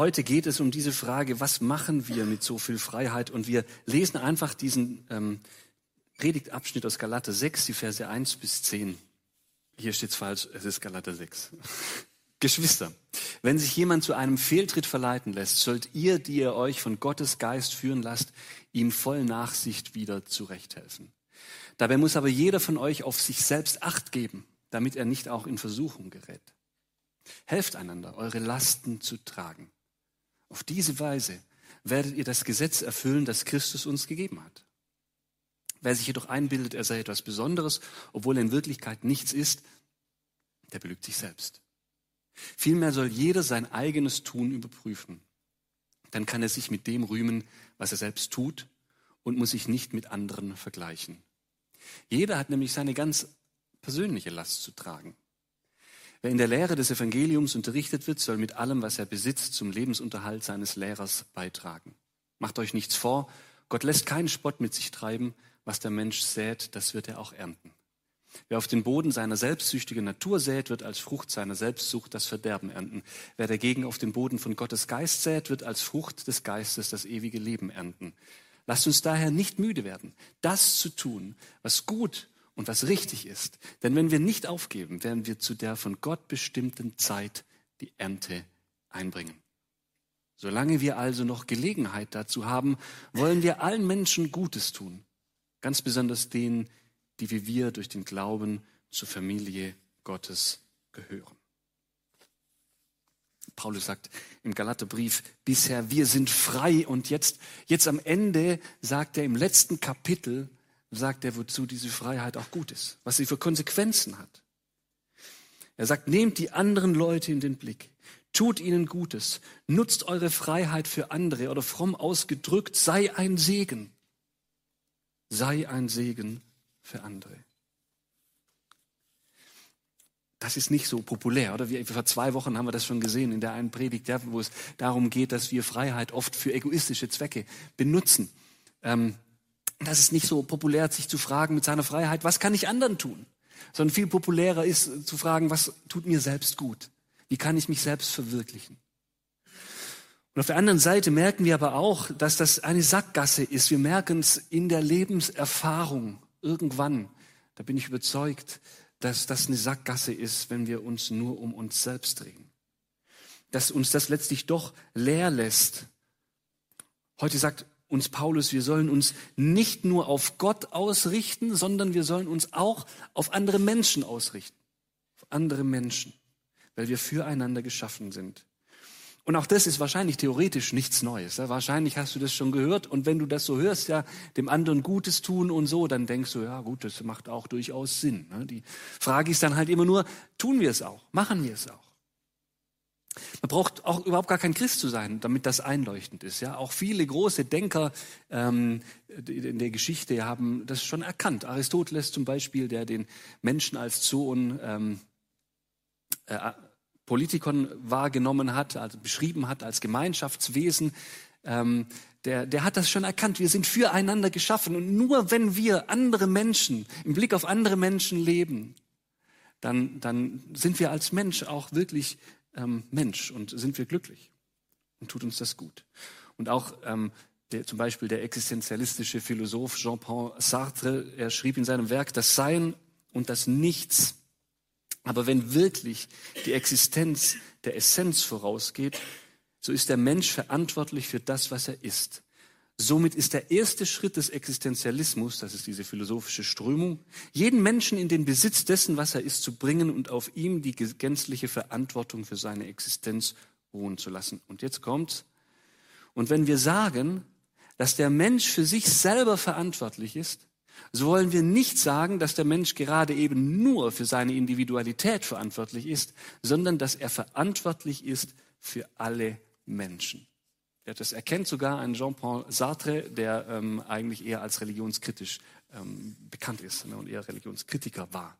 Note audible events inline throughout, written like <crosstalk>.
heute geht es um diese Frage, was machen wir mit so viel Freiheit? Und wir lesen einfach diesen ähm, Predigtabschnitt aus Galater 6, die Verse 1 bis 10. Hier steht es falsch, es ist Galater 6. <laughs> Geschwister, wenn sich jemand zu einem Fehltritt verleiten lässt, sollt ihr, die ihr euch von Gottes Geist führen lasst, ihm voll Nachsicht wieder zurechthelfen. Dabei muss aber jeder von euch auf sich selbst Acht geben, damit er nicht auch in Versuchung gerät. Helft einander, eure Lasten zu tragen. Auf diese Weise werdet ihr das Gesetz erfüllen, das Christus uns gegeben hat. Wer sich jedoch einbildet, er sei etwas Besonderes, obwohl er in Wirklichkeit nichts ist, der belügt sich selbst. Vielmehr soll jeder sein eigenes Tun überprüfen. Dann kann er sich mit dem rühmen, was er selbst tut und muss sich nicht mit anderen vergleichen. Jeder hat nämlich seine ganz persönliche Last zu tragen. Wer in der Lehre des Evangeliums unterrichtet wird, soll mit allem, was er besitzt, zum Lebensunterhalt seines Lehrers beitragen. Macht euch nichts vor, Gott lässt keinen Spott mit sich treiben, was der Mensch sät, das wird er auch ernten. Wer auf den Boden seiner selbstsüchtigen Natur sät, wird als Frucht seiner Selbstsucht das Verderben ernten. Wer dagegen auf den Boden von Gottes Geist sät, wird als Frucht des Geistes das ewige Leben ernten. Lasst uns daher nicht müde werden, das zu tun, was gut und was richtig ist. Denn wenn wir nicht aufgeben, werden wir zu der von Gott bestimmten Zeit die Ernte einbringen. Solange wir also noch Gelegenheit dazu haben, wollen wir allen Menschen Gutes tun, ganz besonders denen, die wie wir durch den Glauben zur Familie Gottes gehören. Paulus sagt im Galaterbrief bisher, wir sind frei und jetzt, jetzt am Ende sagt er im letzten Kapitel, sagt er, wozu diese Freiheit auch gut ist, was sie für Konsequenzen hat. Er sagt, nehmt die anderen Leute in den Blick, tut ihnen Gutes, nutzt eure Freiheit für andere oder fromm ausgedrückt, sei ein Segen. Sei ein Segen für andere. Das ist nicht so populär, oder? Wie vor zwei Wochen haben wir das schon gesehen in der einen Predigt, ja, wo es darum geht, dass wir Freiheit oft für egoistische Zwecke benutzen. Ähm, das ist nicht so populär, sich zu fragen mit seiner Freiheit, was kann ich anderen tun? Sondern viel populärer ist zu fragen, was tut mir selbst gut? Wie kann ich mich selbst verwirklichen? Und auf der anderen Seite merken wir aber auch, dass das eine Sackgasse ist. Wir merken es in der Lebenserfahrung irgendwann, da bin ich überzeugt, dass das eine Sackgasse ist, wenn wir uns nur um uns selbst drehen. Dass uns das letztlich doch leer lässt. Heute sagt uns Paulus, wir sollen uns nicht nur auf Gott ausrichten, sondern wir sollen uns auch auf andere Menschen ausrichten. Auf andere Menschen, weil wir füreinander geschaffen sind. Und auch das ist wahrscheinlich theoretisch nichts Neues. Wahrscheinlich hast du das schon gehört. Und wenn du das so hörst, ja, dem anderen Gutes tun und so, dann denkst du, ja gut, das macht auch durchaus Sinn. Ne? Die Frage ist dann halt immer nur, tun wir es auch? Machen wir es auch? Man braucht auch überhaupt gar kein Christ zu sein, damit das einleuchtend ist. Ja, auch viele große Denker ähm, in der Geschichte haben das schon erkannt. Aristoteles zum Beispiel, der den Menschen als Zoon ähm, äh, Politikon wahrgenommen hat, also beschrieben hat als Gemeinschaftswesen, ähm, der, der hat das schon erkannt. Wir sind füreinander geschaffen. Und nur wenn wir andere Menschen, im Blick auf andere Menschen leben, dann, dann sind wir als Mensch auch wirklich ähm, Mensch und sind wir glücklich und tut uns das gut. Und auch ähm, der, zum Beispiel der existenzialistische Philosoph Jean-Paul Sartre, er schrieb in seinem Werk, das Sein und das Nichts aber wenn wirklich die Existenz der Essenz vorausgeht, so ist der Mensch verantwortlich für das, was er ist. Somit ist der erste Schritt des Existenzialismus, das ist diese philosophische Strömung, jeden Menschen in den Besitz dessen, was er ist, zu bringen und auf ihm die gänzliche Verantwortung für seine Existenz ruhen zu lassen. Und jetzt kommt's. Und wenn wir sagen, dass der Mensch für sich selber verantwortlich ist, so wollen wir nicht sagen, dass der Mensch gerade eben nur für seine Individualität verantwortlich ist, sondern dass er verantwortlich ist für alle Menschen. Das erkennt sogar ein Jean-Paul Sartre, der ähm, eigentlich eher als religionskritisch ähm, bekannt ist ne, und eher Religionskritiker war.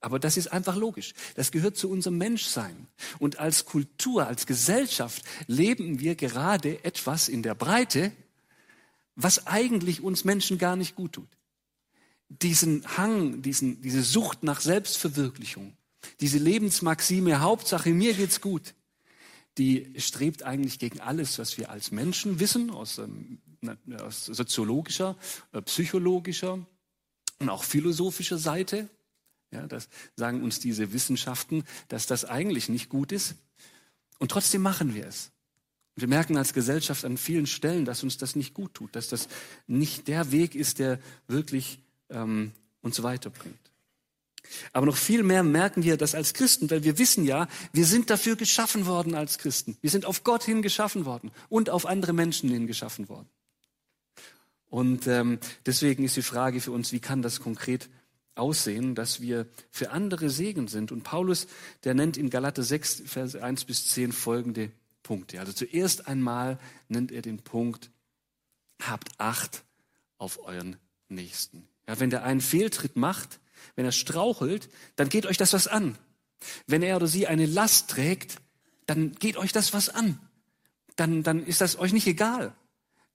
Aber das ist einfach logisch. Das gehört zu unserem Menschsein. Und als Kultur, als Gesellschaft leben wir gerade etwas in der Breite, was eigentlich uns Menschen gar nicht gut tut diesen Hang, diesen, diese Sucht nach Selbstverwirklichung, diese Lebensmaxime, Hauptsache mir geht's gut, die strebt eigentlich gegen alles, was wir als Menschen wissen, aus, ähm, aus soziologischer, äh, psychologischer und auch philosophischer Seite. Ja, das sagen uns diese Wissenschaften, dass das eigentlich nicht gut ist. Und trotzdem machen wir es. Wir merken als Gesellschaft an vielen Stellen, dass uns das nicht gut tut, dass das nicht der Weg ist, der wirklich ähm, uns weiterbringt. Aber noch viel mehr merken wir das als Christen, weil wir wissen ja, wir sind dafür geschaffen worden als Christen. Wir sind auf Gott hin geschaffen worden und auf andere Menschen hin geschaffen worden. Und ähm, deswegen ist die Frage für uns, wie kann das konkret aussehen, dass wir für andere Segen sind? Und Paulus, der nennt in Galate 6, Vers 1 bis 10 folgende Punkte. Also zuerst einmal nennt er den Punkt, habt Acht auf euren Nächsten. Ja, wenn der einen Fehltritt macht, wenn er strauchelt, dann geht euch das was an. Wenn er oder sie eine Last trägt, dann geht euch das was an. Dann, dann ist das euch nicht egal.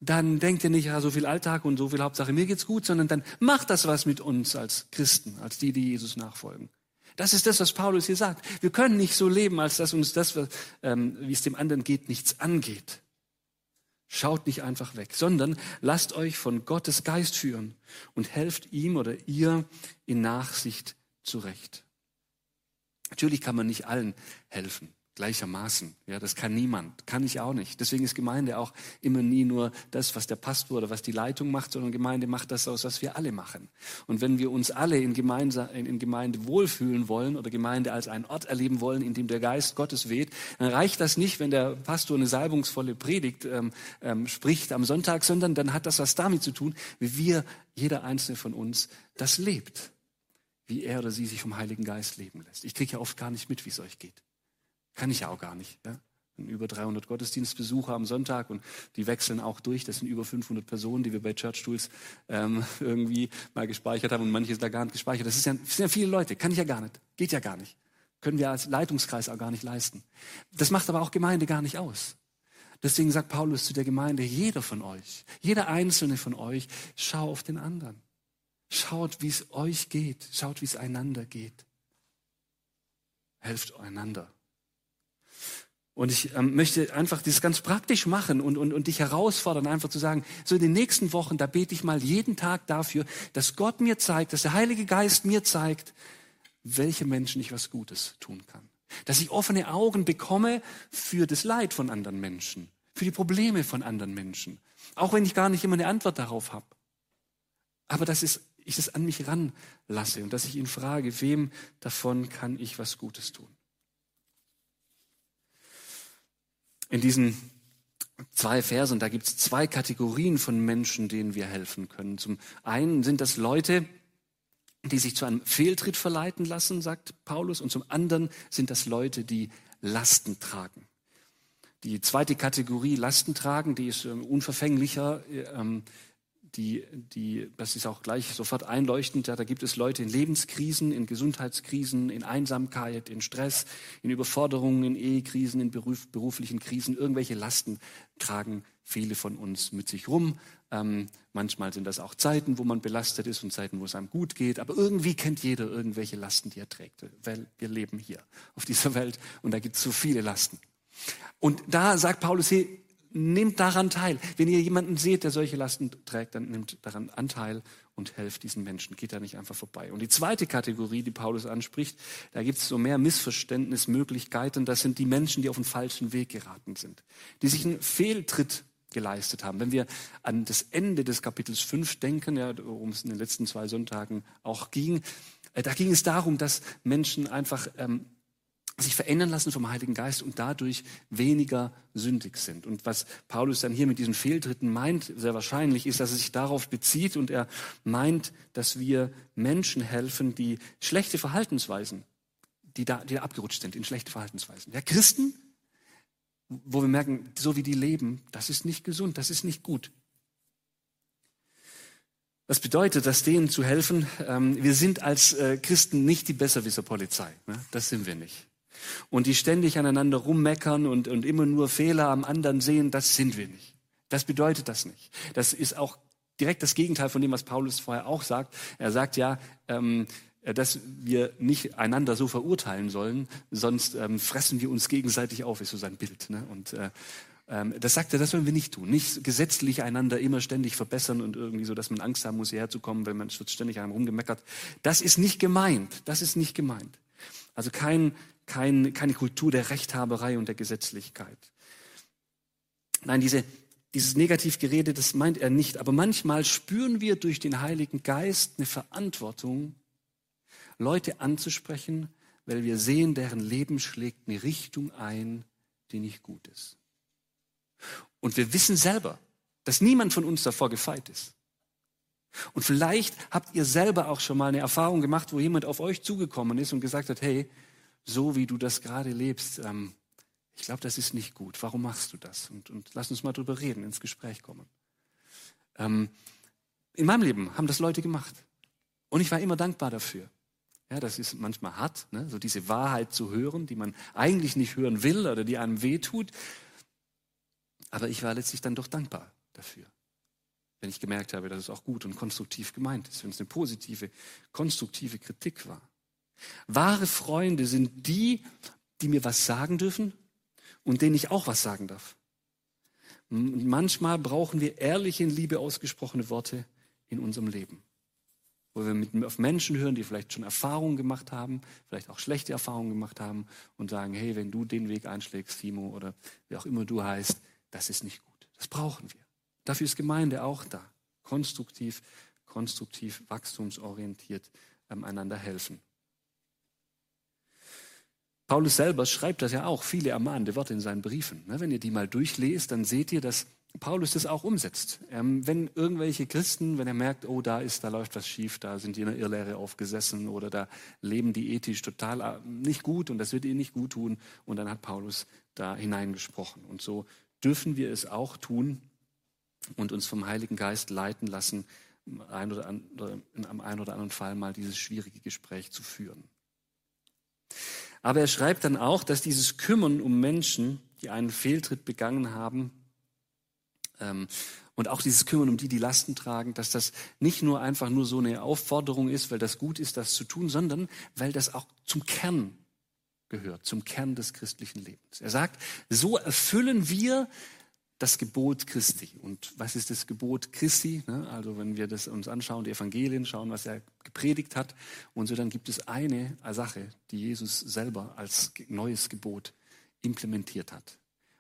Dann denkt ihr nicht, ja, so viel Alltag und so viel Hauptsache mir geht's gut, sondern dann macht das was mit uns als Christen, als die, die Jesus nachfolgen. Das ist das, was Paulus hier sagt. Wir können nicht so leben, als dass uns das, ähm, wie es dem anderen geht, nichts angeht. Schaut nicht einfach weg, sondern lasst euch von Gottes Geist führen und helft ihm oder ihr in Nachsicht zurecht. Natürlich kann man nicht allen helfen gleichermaßen. Ja, das kann niemand, kann ich auch nicht. Deswegen ist Gemeinde auch immer nie nur das, was der Pastor oder was die Leitung macht, sondern Gemeinde macht das aus, was wir alle machen. Und wenn wir uns alle in Gemeinde, in Gemeinde wohlfühlen wollen oder Gemeinde als einen Ort erleben wollen, in dem der Geist Gottes weht, dann reicht das nicht, wenn der Pastor eine salbungsvolle Predigt ähm, ähm, spricht am Sonntag, sondern dann hat das was damit zu tun, wie wir, jeder einzelne von uns, das lebt. Wie er oder sie sich vom Heiligen Geist leben lässt. Ich kriege ja oft gar nicht mit, wie es euch geht. Kann ich ja auch gar nicht. Ja? Über 300 Gottesdienstbesucher am Sonntag und die wechseln auch durch. Das sind über 500 Personen, die wir bei Church Tools ähm, <laughs> irgendwie mal gespeichert haben und manche sind da gar nicht gespeichert. Das, ja, das sind ja viele Leute. Kann ich ja gar nicht. Geht ja gar nicht. Können wir als Leitungskreis auch gar nicht leisten. Das macht aber auch Gemeinde gar nicht aus. Deswegen sagt Paulus zu der Gemeinde, jeder von euch, jeder einzelne von euch, schau auf den anderen. Schaut, wie es euch geht. Schaut, wie es einander geht. Helft einander. Und ich ähm, möchte einfach das ganz praktisch machen und, und, und dich herausfordern, einfach zu sagen, so in den nächsten Wochen, da bete ich mal jeden Tag dafür, dass Gott mir zeigt, dass der Heilige Geist mir zeigt, welche Menschen ich was Gutes tun kann. Dass ich offene Augen bekomme für das Leid von anderen Menschen, für die Probleme von anderen Menschen. Auch wenn ich gar nicht immer eine Antwort darauf habe. Aber dass ich das an mich ranlasse und dass ich ihn frage, wem davon kann ich was Gutes tun. In diesen zwei Versen, da gibt es zwei Kategorien von Menschen, denen wir helfen können. Zum einen sind das Leute, die sich zu einem Fehltritt verleiten lassen, sagt Paulus, und zum anderen sind das Leute, die Lasten tragen. Die zweite Kategorie Lasten tragen, die ist ähm, unverfänglicher. Die, die, das ist auch gleich sofort einleuchtend. Ja, da gibt es Leute in Lebenskrisen, in Gesundheitskrisen, in Einsamkeit, in Stress, in Überforderungen, in Ehekrisen, in beruf, beruflichen Krisen. Irgendwelche Lasten tragen viele von uns mit sich rum. Ähm, manchmal sind das auch Zeiten, wo man belastet ist und Zeiten, wo es einem gut geht. Aber irgendwie kennt jeder irgendwelche Lasten, die er trägt. Weil wir leben hier auf dieser Welt und da gibt es so viele Lasten. Und da sagt Paulus, hey, nehmt daran teil. Wenn ihr jemanden seht, der solche Lasten trägt, dann nehmt daran Anteil und helft diesen Menschen. Geht da nicht einfach vorbei. Und die zweite Kategorie, die Paulus anspricht, da gibt es so mehr Missverständnismöglichkeiten. Das sind die Menschen, die auf den falschen Weg geraten sind, die sich einen Fehltritt geleistet haben. Wenn wir an das Ende des Kapitels 5 denken, ja, worum es in den letzten zwei Sonntagen auch ging, äh, da ging es darum, dass Menschen einfach ähm, sich verändern lassen vom Heiligen Geist und dadurch weniger sündig sind. Und was Paulus dann hier mit diesen Fehltritten meint, sehr wahrscheinlich, ist, dass er sich darauf bezieht und er meint, dass wir Menschen helfen, die schlechte Verhaltensweisen, die da, die da abgerutscht sind in schlechte Verhaltensweisen. Ja, Christen, wo wir merken, so wie die leben, das ist nicht gesund, das ist nicht gut. Das bedeutet, dass denen zu helfen, ähm, wir sind als äh, Christen nicht die Besserwisserpolizei. Ne? Das sind wir nicht und die ständig aneinander rummeckern und, und immer nur Fehler am anderen sehen, das sind wir nicht. Das bedeutet das nicht. Das ist auch direkt das Gegenteil von dem, was Paulus vorher auch sagt. Er sagt ja, ähm, äh, dass wir nicht einander so verurteilen sollen, sonst ähm, fressen wir uns gegenseitig auf, ist so sein Bild. Ne? Und äh, ähm, das sagt er, das sollen wir nicht tun. Nicht gesetzlich einander immer ständig verbessern und irgendwie so, dass man Angst haben muss, hierher zu kommen, wenn man ständig einem rumgemeckert. Das ist nicht gemeint. Das ist nicht gemeint. Also kein, kein, keine Kultur der Rechthaberei und der Gesetzlichkeit. Nein, diese, dieses Negativgerede, das meint er nicht. Aber manchmal spüren wir durch den Heiligen Geist eine Verantwortung, Leute anzusprechen, weil wir sehen, deren Leben schlägt eine Richtung ein, die nicht gut ist. Und wir wissen selber, dass niemand von uns davor gefeit ist. Und vielleicht habt ihr selber auch schon mal eine Erfahrung gemacht, wo jemand auf euch zugekommen ist und gesagt hat, hey, so wie du das gerade lebst, ähm, ich glaube, das ist nicht gut. Warum machst du das? Und, und lass uns mal drüber reden, ins Gespräch kommen. Ähm, in meinem Leben haben das Leute gemacht. Und ich war immer dankbar dafür. Ja, das ist manchmal hart, ne? so diese Wahrheit zu hören, die man eigentlich nicht hören will oder die einem wehtut. Aber ich war letztlich dann doch dankbar dafür. Wenn ich gemerkt habe, dass es auch gut und konstruktiv gemeint ist, wenn es eine positive, konstruktive Kritik war. Wahre Freunde sind die, die mir was sagen dürfen und denen ich auch was sagen darf. Manchmal brauchen wir ehrliche, in Liebe ausgesprochene Worte in unserem Leben. Wo wir mit, auf Menschen hören, die vielleicht schon Erfahrungen gemacht haben, vielleicht auch schlechte Erfahrungen gemacht haben und sagen, hey, wenn du den Weg einschlägst, Timo, oder wie auch immer du heißt, das ist nicht gut. Das brauchen wir. Dafür ist Gemeinde auch da. Konstruktiv, konstruktiv, wachstumsorientiert ähm, einander helfen. Paulus selber schreibt das ja auch, viele ermahnende Worte in seinen Briefen. Ne, wenn ihr die mal durchlest, dann seht ihr, dass Paulus das auch umsetzt. Ähm, wenn irgendwelche Christen, wenn er merkt, oh, da ist, da läuft was schief, da sind die in der Irrlehre aufgesessen oder da leben die ethisch total äh, nicht gut und das wird ihnen nicht gut tun. Und dann hat Paulus da hineingesprochen. Und so dürfen wir es auch tun und uns vom Heiligen Geist leiten lassen, ein oder andere, einem einen oder anderen Fall mal dieses schwierige Gespräch zu führen. Aber er schreibt dann auch, dass dieses Kümmern um Menschen, die einen Fehltritt begangen haben, ähm, und auch dieses Kümmern um die, die Lasten tragen, dass das nicht nur einfach nur so eine Aufforderung ist, weil das gut ist, das zu tun, sondern weil das auch zum Kern gehört, zum Kern des christlichen Lebens. Er sagt, so erfüllen wir das Gebot Christi. Und was ist das Gebot Christi? Ne, also wenn wir das uns anschauen, die Evangelien, schauen, was er gepredigt hat und so, dann gibt es eine Sache, die Jesus selber als neues Gebot implementiert hat.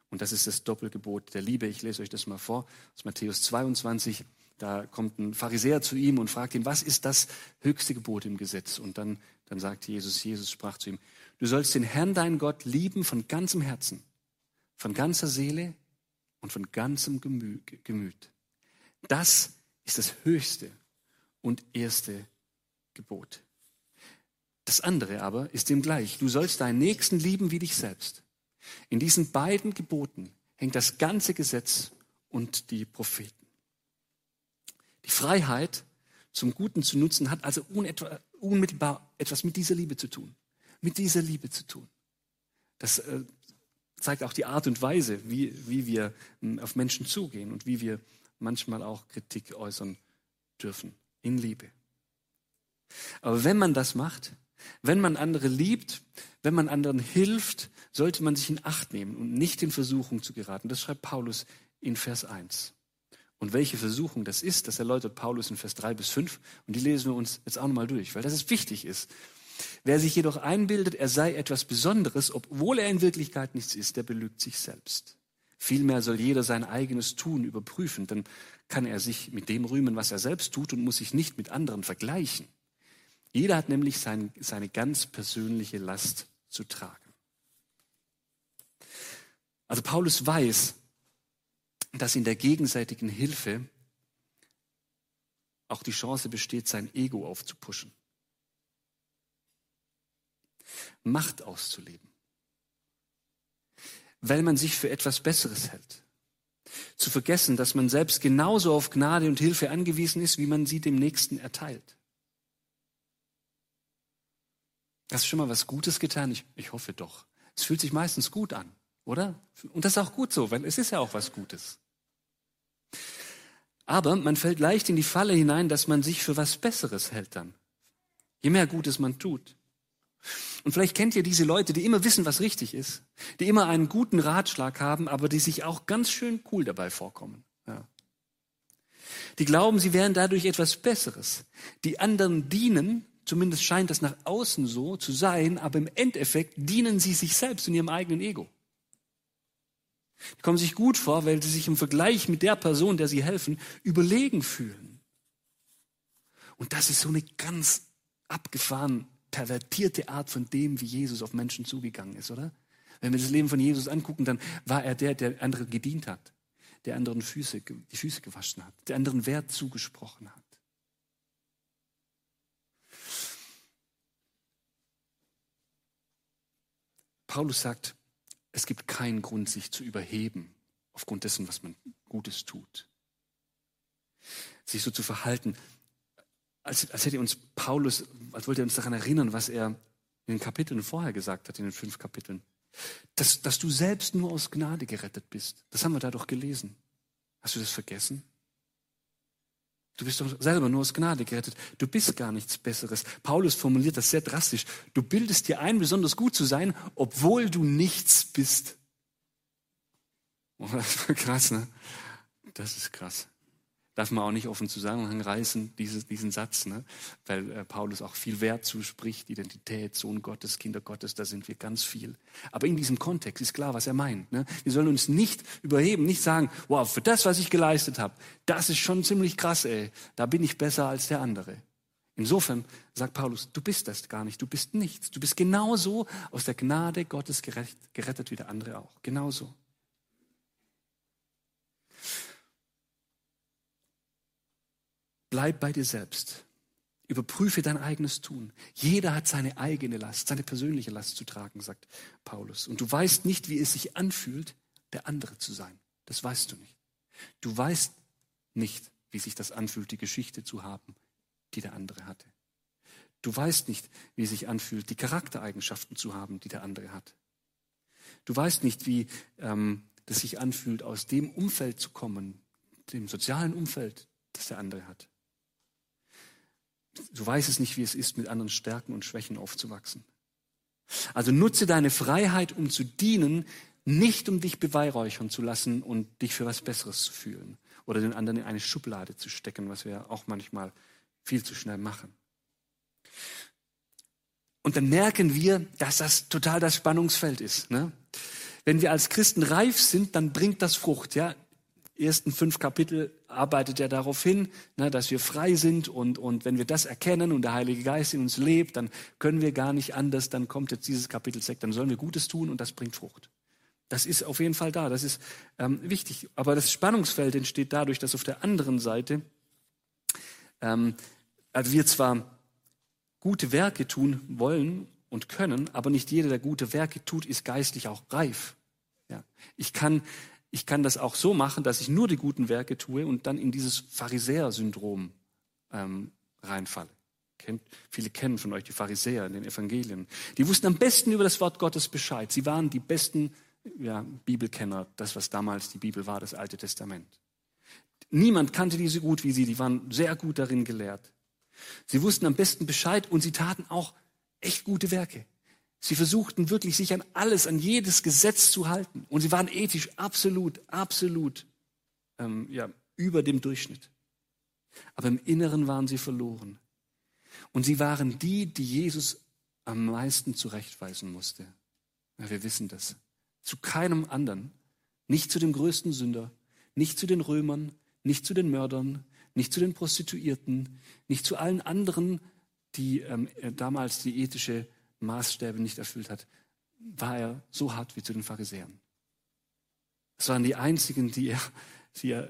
Und das ist das Doppelgebot der Liebe. Ich lese euch das mal vor aus Matthäus 22. Da kommt ein Pharisäer zu ihm und fragt ihn, was ist das höchste Gebot im Gesetz? Und dann, dann sagt Jesus, Jesus sprach zu ihm, du sollst den Herrn, deinen Gott, lieben von ganzem Herzen, von ganzer Seele, und von ganzem Gemüt. Das ist das höchste und erste Gebot. Das andere aber ist dem gleich. Du sollst deinen Nächsten lieben wie dich selbst. In diesen beiden Geboten hängt das ganze Gesetz und die Propheten. Die Freiheit zum Guten zu nutzen hat also unmittelbar etwas mit dieser Liebe zu tun. Mit dieser Liebe zu tun. Das äh, zeigt auch die Art und Weise, wie, wie wir hm, auf Menschen zugehen und wie wir manchmal auch Kritik äußern dürfen in Liebe. Aber wenn man das macht, wenn man andere liebt, wenn man anderen hilft, sollte man sich in Acht nehmen und nicht in Versuchung zu geraten. Das schreibt Paulus in Vers 1. Und welche Versuchung das ist, das erläutert Paulus in Vers 3 bis 5. Und die lesen wir uns jetzt auch nochmal durch, weil das ist wichtig ist. Wer sich jedoch einbildet, er sei etwas Besonderes, obwohl er in Wirklichkeit nichts ist, der belügt sich selbst. Vielmehr soll jeder sein eigenes Tun überprüfen, dann kann er sich mit dem rühmen, was er selbst tut und muss sich nicht mit anderen vergleichen. Jeder hat nämlich sein, seine ganz persönliche Last zu tragen. Also Paulus weiß, dass in der gegenseitigen Hilfe auch die Chance besteht, sein Ego aufzupuschen. Macht auszuleben. Weil man sich für etwas Besseres hält. Zu vergessen, dass man selbst genauso auf Gnade und Hilfe angewiesen ist, wie man sie dem Nächsten erteilt. Hast du schon mal was Gutes getan? Ich, ich hoffe doch. Es fühlt sich meistens gut an, oder? Und das ist auch gut so, weil es ist ja auch was Gutes. Aber man fällt leicht in die Falle hinein, dass man sich für was Besseres hält dann. je mehr Gutes man tut. Und vielleicht kennt ihr diese Leute, die immer wissen, was richtig ist, die immer einen guten Ratschlag haben, aber die sich auch ganz schön cool dabei vorkommen. Ja. Die glauben, sie wären dadurch etwas Besseres. Die anderen dienen, zumindest scheint das nach außen so zu sein, aber im Endeffekt dienen sie sich selbst und ihrem eigenen Ego. Die kommen sich gut vor, weil sie sich im Vergleich mit der Person, der sie helfen, überlegen fühlen. Und das ist so eine ganz abgefahren pervertierte Art von dem, wie Jesus auf Menschen zugegangen ist, oder? Wenn wir das Leben von Jesus angucken, dann war er der, der anderen gedient hat, der anderen Füße, die Füße gewaschen hat, der anderen Wert zugesprochen hat. Paulus sagt, es gibt keinen Grund, sich zu überheben aufgrund dessen, was man Gutes tut. Sich so zu verhalten, als, als hätte uns Paulus, als wollte er uns daran erinnern, was er in den Kapiteln vorher gesagt hat, in den fünf Kapiteln. Dass, dass du selbst nur aus Gnade gerettet bist. Das haben wir da doch gelesen. Hast du das vergessen? Du bist doch selber nur aus Gnade gerettet. Du bist gar nichts Besseres. Paulus formuliert das sehr drastisch. Du bildest dir ein, besonders gut zu sein, obwohl du nichts bist. Oh, <laughs> das ist krass, ne? Das ist krass darf man auch nicht offen Zusammenhang reißen, dieses, diesen Satz, ne? weil äh, Paulus auch viel Wert zuspricht, Identität, Sohn Gottes, Kinder Gottes, da sind wir ganz viel. Aber in diesem Kontext ist klar, was er meint. Ne? Wir sollen uns nicht überheben, nicht sagen, wow, für das, was ich geleistet habe, das ist schon ziemlich krass, ey, da bin ich besser als der andere. Insofern sagt Paulus, du bist das gar nicht, du bist nichts. Du bist genauso aus der Gnade Gottes gerettet, gerettet wie der andere auch. Genauso. Bleib bei dir selbst. Überprüfe dein eigenes Tun. Jeder hat seine eigene Last, seine persönliche Last zu tragen, sagt Paulus. Und du weißt nicht, wie es sich anfühlt, der andere zu sein. Das weißt du nicht. Du weißt nicht, wie sich das anfühlt, die Geschichte zu haben, die der andere hatte. Du weißt nicht, wie es sich anfühlt, die Charaktereigenschaften zu haben, die der andere hat. Du weißt nicht, wie ähm, sich anfühlt, aus dem Umfeld zu kommen, dem sozialen Umfeld, das der andere hat. Du weißt es nicht, wie es ist, mit anderen Stärken und Schwächen aufzuwachsen. Also nutze deine Freiheit, um zu dienen, nicht um dich beweihräuchern zu lassen und dich für was Besseres zu fühlen oder den anderen in eine Schublade zu stecken, was wir auch manchmal viel zu schnell machen. Und dann merken wir, dass das total das Spannungsfeld ist. Ne? Wenn wir als Christen reif sind, dann bringt das Frucht. Ja? Ersten fünf Kapitel arbeitet er darauf hin, ne, dass wir frei sind und, und wenn wir das erkennen und der Heilige Geist in uns lebt, dann können wir gar nicht anders, dann kommt jetzt dieses Kapitel 6, dann sollen wir Gutes tun und das bringt Frucht. Das ist auf jeden Fall da, das ist ähm, wichtig. Aber das Spannungsfeld entsteht dadurch, dass auf der anderen Seite ähm, also wir zwar gute Werke tun wollen und können, aber nicht jeder, der gute Werke tut, ist geistlich auch reif. Ja. Ich kann ich kann das auch so machen, dass ich nur die guten Werke tue und dann in dieses Pharisäer-Syndrom ähm, reinfalle. Kennt, viele kennen von euch die Pharisäer in den Evangelien. Die wussten am besten über das Wort Gottes Bescheid. Sie waren die besten ja, Bibelkenner, das, was damals die Bibel war, das Alte Testament. Niemand kannte die so gut wie sie. Die waren sehr gut darin gelehrt. Sie wussten am besten Bescheid und sie taten auch echt gute Werke. Sie versuchten wirklich, sich an alles, an jedes Gesetz zu halten. Und sie waren ethisch absolut, absolut ähm, ja, über dem Durchschnitt. Aber im Inneren waren sie verloren. Und sie waren die, die Jesus am meisten zurechtweisen musste. Ja, wir wissen das. Zu keinem anderen. Nicht zu dem größten Sünder, nicht zu den Römern, nicht zu den Mördern, nicht zu den Prostituierten, nicht zu allen anderen, die ähm, äh, damals die ethische Maßstäbe nicht erfüllt hat, war er so hart wie zu den Pharisäern. Es waren die einzigen, die er, die er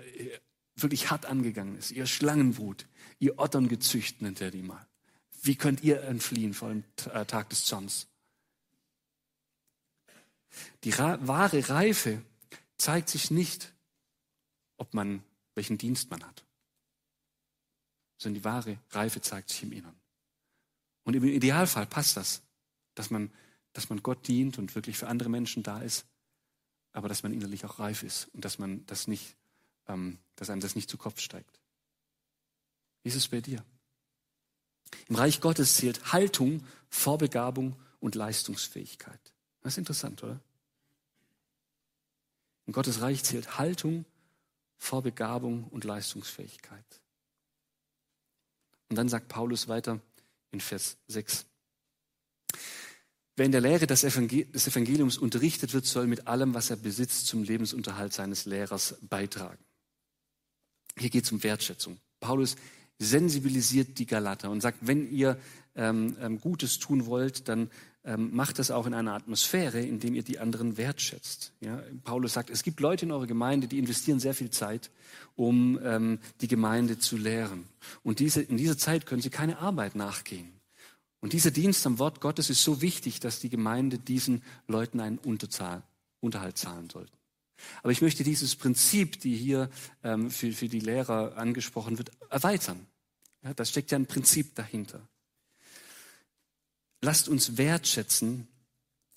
wirklich hart angegangen ist. Ihr Schlangenbrut, ihr Otterngezücht nennt er die mal. Wie könnt ihr entfliehen vor dem äh, Tag des Zorns? Die wahre Reife zeigt sich nicht, ob man, welchen Dienst man hat, sondern die wahre Reife zeigt sich im Inneren. Und im Idealfall passt das dass man, dass man Gott dient und wirklich für andere Menschen da ist, aber dass man innerlich auch reif ist und dass man das nicht, ähm, dass einem das nicht zu Kopf steigt. Wie ist es bei dir? Im Reich Gottes zählt Haltung, Vorbegabung und Leistungsfähigkeit. Das ist interessant, oder? In Gottes Reich zählt Haltung, Vorbegabung und Leistungsfähigkeit. Und dann sagt Paulus weiter in Vers 6. Wer in der Lehre des Evangeliums unterrichtet wird, soll mit allem, was er besitzt, zum Lebensunterhalt seines Lehrers beitragen. Hier geht es um Wertschätzung. Paulus sensibilisiert die Galater und sagt, wenn ihr ähm, ähm, Gutes tun wollt, dann ähm, macht das auch in einer Atmosphäre, in dem ihr die anderen wertschätzt. Ja? Paulus sagt, es gibt Leute in eurer Gemeinde, die investieren sehr viel Zeit, um ähm, die Gemeinde zu lehren. Und diese, in dieser Zeit können sie keine Arbeit nachgehen. Und dieser Dienst am Wort Gottes ist so wichtig, dass die Gemeinde diesen Leuten einen Unterzahl, Unterhalt zahlen sollte. Aber ich möchte dieses Prinzip, die hier ähm, für, für die Lehrer angesprochen wird, erweitern. Ja, da steckt ja ein Prinzip dahinter. Lasst uns wertschätzen,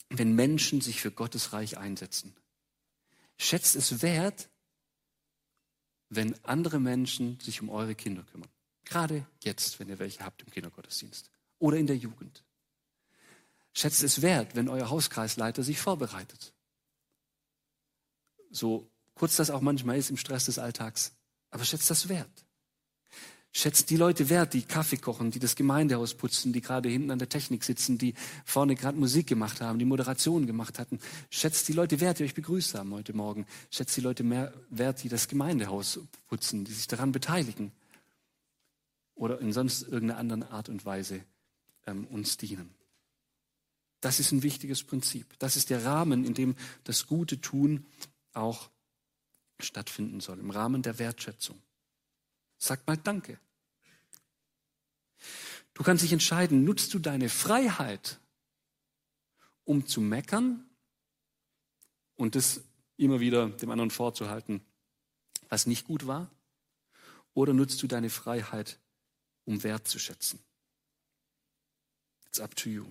wenn Menschen sich für Gottes Reich einsetzen. Schätzt es wert, wenn andere Menschen sich um eure Kinder kümmern. Gerade jetzt, wenn ihr welche habt im Kindergottesdienst oder in der Jugend. Schätzt es wert, wenn euer Hauskreisleiter sich vorbereitet. So kurz das auch manchmal ist im Stress des Alltags. Aber schätzt das wert. Schätzt die Leute wert, die Kaffee kochen, die das Gemeindehaus putzen, die gerade hinten an der Technik sitzen, die vorne gerade Musik gemacht haben, die Moderation gemacht hatten. Schätzt die Leute wert, die euch begrüßt haben heute Morgen. Schätzt die Leute mehr wert, die das Gemeindehaus putzen, die sich daran beteiligen. Oder in sonst irgendeiner anderen Art und Weise ähm, uns dienen. Das ist ein wichtiges Prinzip. Das ist der Rahmen, in dem das gute Tun auch stattfinden soll, im Rahmen der Wertschätzung. Sag mal Danke. Du kannst dich entscheiden, nutzt du deine Freiheit, um zu meckern und das immer wieder dem anderen vorzuhalten, was nicht gut war? Oder nutzt du deine Freiheit, um wertzuschätzen? It's up to you.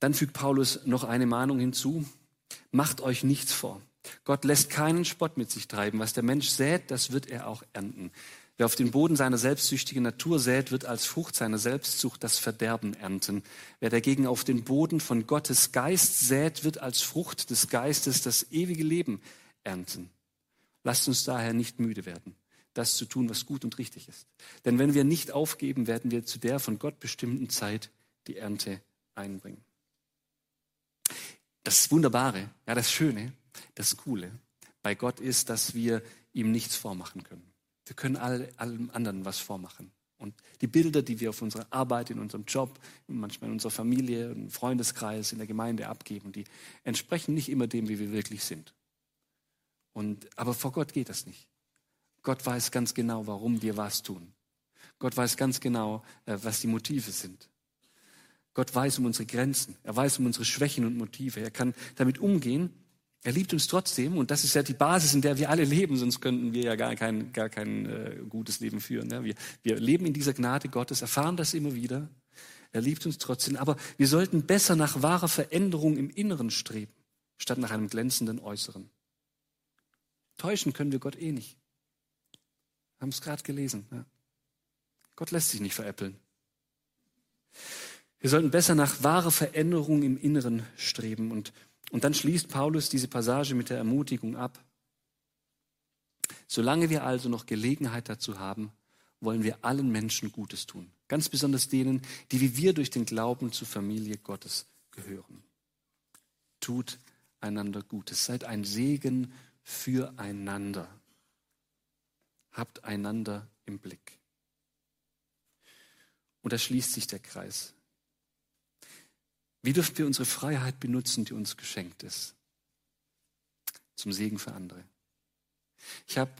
Dann fügt Paulus noch eine Mahnung hinzu. Macht euch nichts vor. Gott lässt keinen Spott mit sich treiben. Was der Mensch sät, das wird er auch ernten. Wer auf den Boden seiner selbstsüchtigen Natur sät, wird als Frucht seiner Selbstsucht das Verderben ernten. Wer dagegen auf den Boden von Gottes Geist sät, wird als Frucht des Geistes das ewige Leben ernten. Lasst uns daher nicht müde werden, das zu tun, was gut und richtig ist. Denn wenn wir nicht aufgeben, werden wir zu der von Gott bestimmten Zeit die Ernte einbringen. Das Wunderbare, ja, das Schöne das Coole bei Gott ist, dass wir ihm nichts vormachen können. Wir können all, allem anderen was vormachen. Und die Bilder, die wir auf unserer Arbeit, in unserem Job, manchmal in unserer Familie, im Freundeskreis, in der Gemeinde abgeben, die entsprechen nicht immer dem, wie wir wirklich sind. Und, aber vor Gott geht das nicht. Gott weiß ganz genau, warum wir was tun. Gott weiß ganz genau, äh, was die Motive sind. Gott weiß um unsere Grenzen. Er weiß um unsere Schwächen und Motive. Er kann damit umgehen er liebt uns trotzdem und das ist ja die Basis, in der wir alle leben, sonst könnten wir ja gar kein, gar kein äh, gutes Leben führen. Ja? Wir, wir leben in dieser Gnade Gottes, erfahren das immer wieder. Er liebt uns trotzdem, aber wir sollten besser nach wahrer Veränderung im Inneren streben, statt nach einem glänzenden Äußeren. Täuschen können wir Gott eh nicht. Wir haben es gerade gelesen. Ja? Gott lässt sich nicht veräppeln. Wir sollten besser nach wahrer Veränderung im Inneren streben und und dann schließt Paulus diese Passage mit der Ermutigung ab. Solange wir also noch Gelegenheit dazu haben, wollen wir allen Menschen Gutes tun. Ganz besonders denen, die wie wir durch den Glauben zur Familie Gottes gehören. Tut einander Gutes. Seid ein Segen füreinander. Habt einander im Blick. Und da schließt sich der Kreis. Wie dürfen wir unsere Freiheit benutzen, die uns geschenkt ist? Zum Segen für andere. Ich habe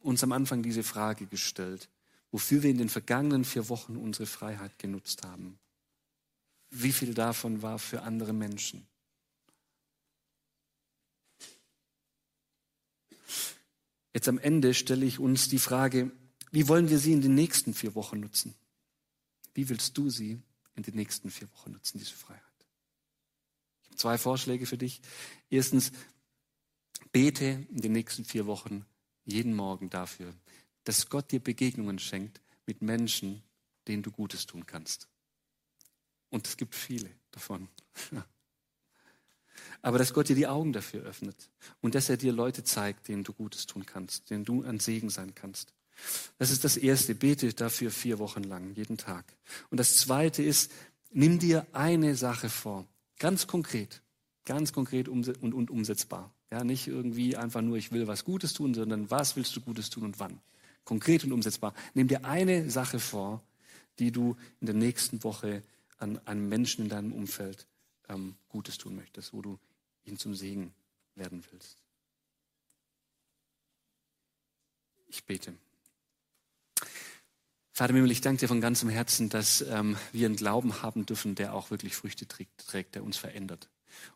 uns am Anfang diese Frage gestellt, wofür wir in den vergangenen vier Wochen unsere Freiheit genutzt haben. Wie viel davon war für andere Menschen? Jetzt am Ende stelle ich uns die Frage, wie wollen wir sie in den nächsten vier Wochen nutzen? Wie willst du sie in den nächsten vier Wochen nutzen, diese Freiheit? Zwei Vorschläge für dich. Erstens, bete in den nächsten vier Wochen jeden Morgen dafür, dass Gott dir Begegnungen schenkt, mit Menschen, denen du Gutes tun kannst. Und es gibt viele davon. Aber dass Gott dir die Augen dafür öffnet und dass er dir Leute zeigt, denen du Gutes tun kannst, denen du ein Segen sein kannst. Das ist das Erste. Bete dafür vier Wochen lang, jeden Tag. Und das Zweite ist, nimm dir eine Sache vor. Ganz konkret. Ganz konkret und, umsetzbar. Ja, nicht irgendwie einfach nur, ich will was Gutes tun, sondern was willst du Gutes tun und wann? Konkret und umsetzbar. Nimm dir eine Sache vor, die du in der nächsten Woche an einem Menschen in deinem Umfeld ähm, Gutes tun möchtest, wo du ihn zum Segen werden willst. Ich bete. Vater Mimmel, ich danke dir von ganzem Herzen, dass ähm, wir einen Glauben haben dürfen, der auch wirklich Früchte trägt, trägt, der uns verändert.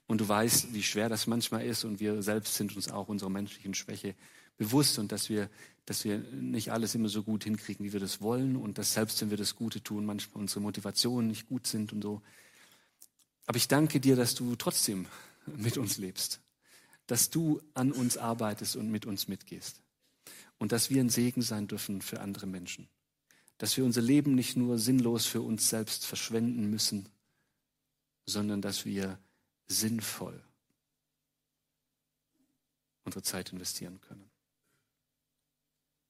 Und du weißt, wie schwer das manchmal ist und wir selbst sind uns auch unserer menschlichen Schwäche bewusst und dass wir, dass wir nicht alles immer so gut hinkriegen, wie wir das wollen und dass selbst wenn wir das Gute tun, manchmal unsere Motivationen nicht gut sind und so. Aber ich danke dir, dass du trotzdem mit uns lebst, dass du an uns arbeitest und mit uns mitgehst und dass wir ein Segen sein dürfen für andere Menschen dass wir unser Leben nicht nur sinnlos für uns selbst verschwenden müssen, sondern dass wir sinnvoll unsere Zeit investieren können.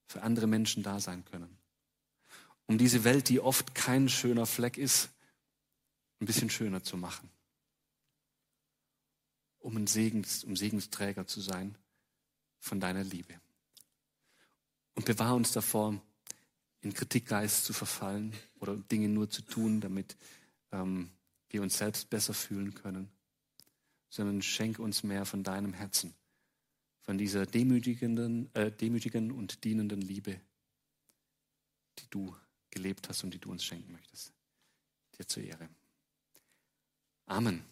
Für andere Menschen da sein können. Um diese Welt, die oft kein schöner Fleck ist, ein bisschen schöner zu machen. Um ein Segens, um Segensträger zu sein von deiner Liebe. Und bewahr uns davor, in Kritikgeist zu verfallen oder Dinge nur zu tun, damit ähm, wir uns selbst besser fühlen können, sondern schenke uns mehr von deinem Herzen, von dieser demütigenden, äh, demütigen und dienenden Liebe, die du gelebt hast und die du uns schenken möchtest. Dir zur Ehre. Amen.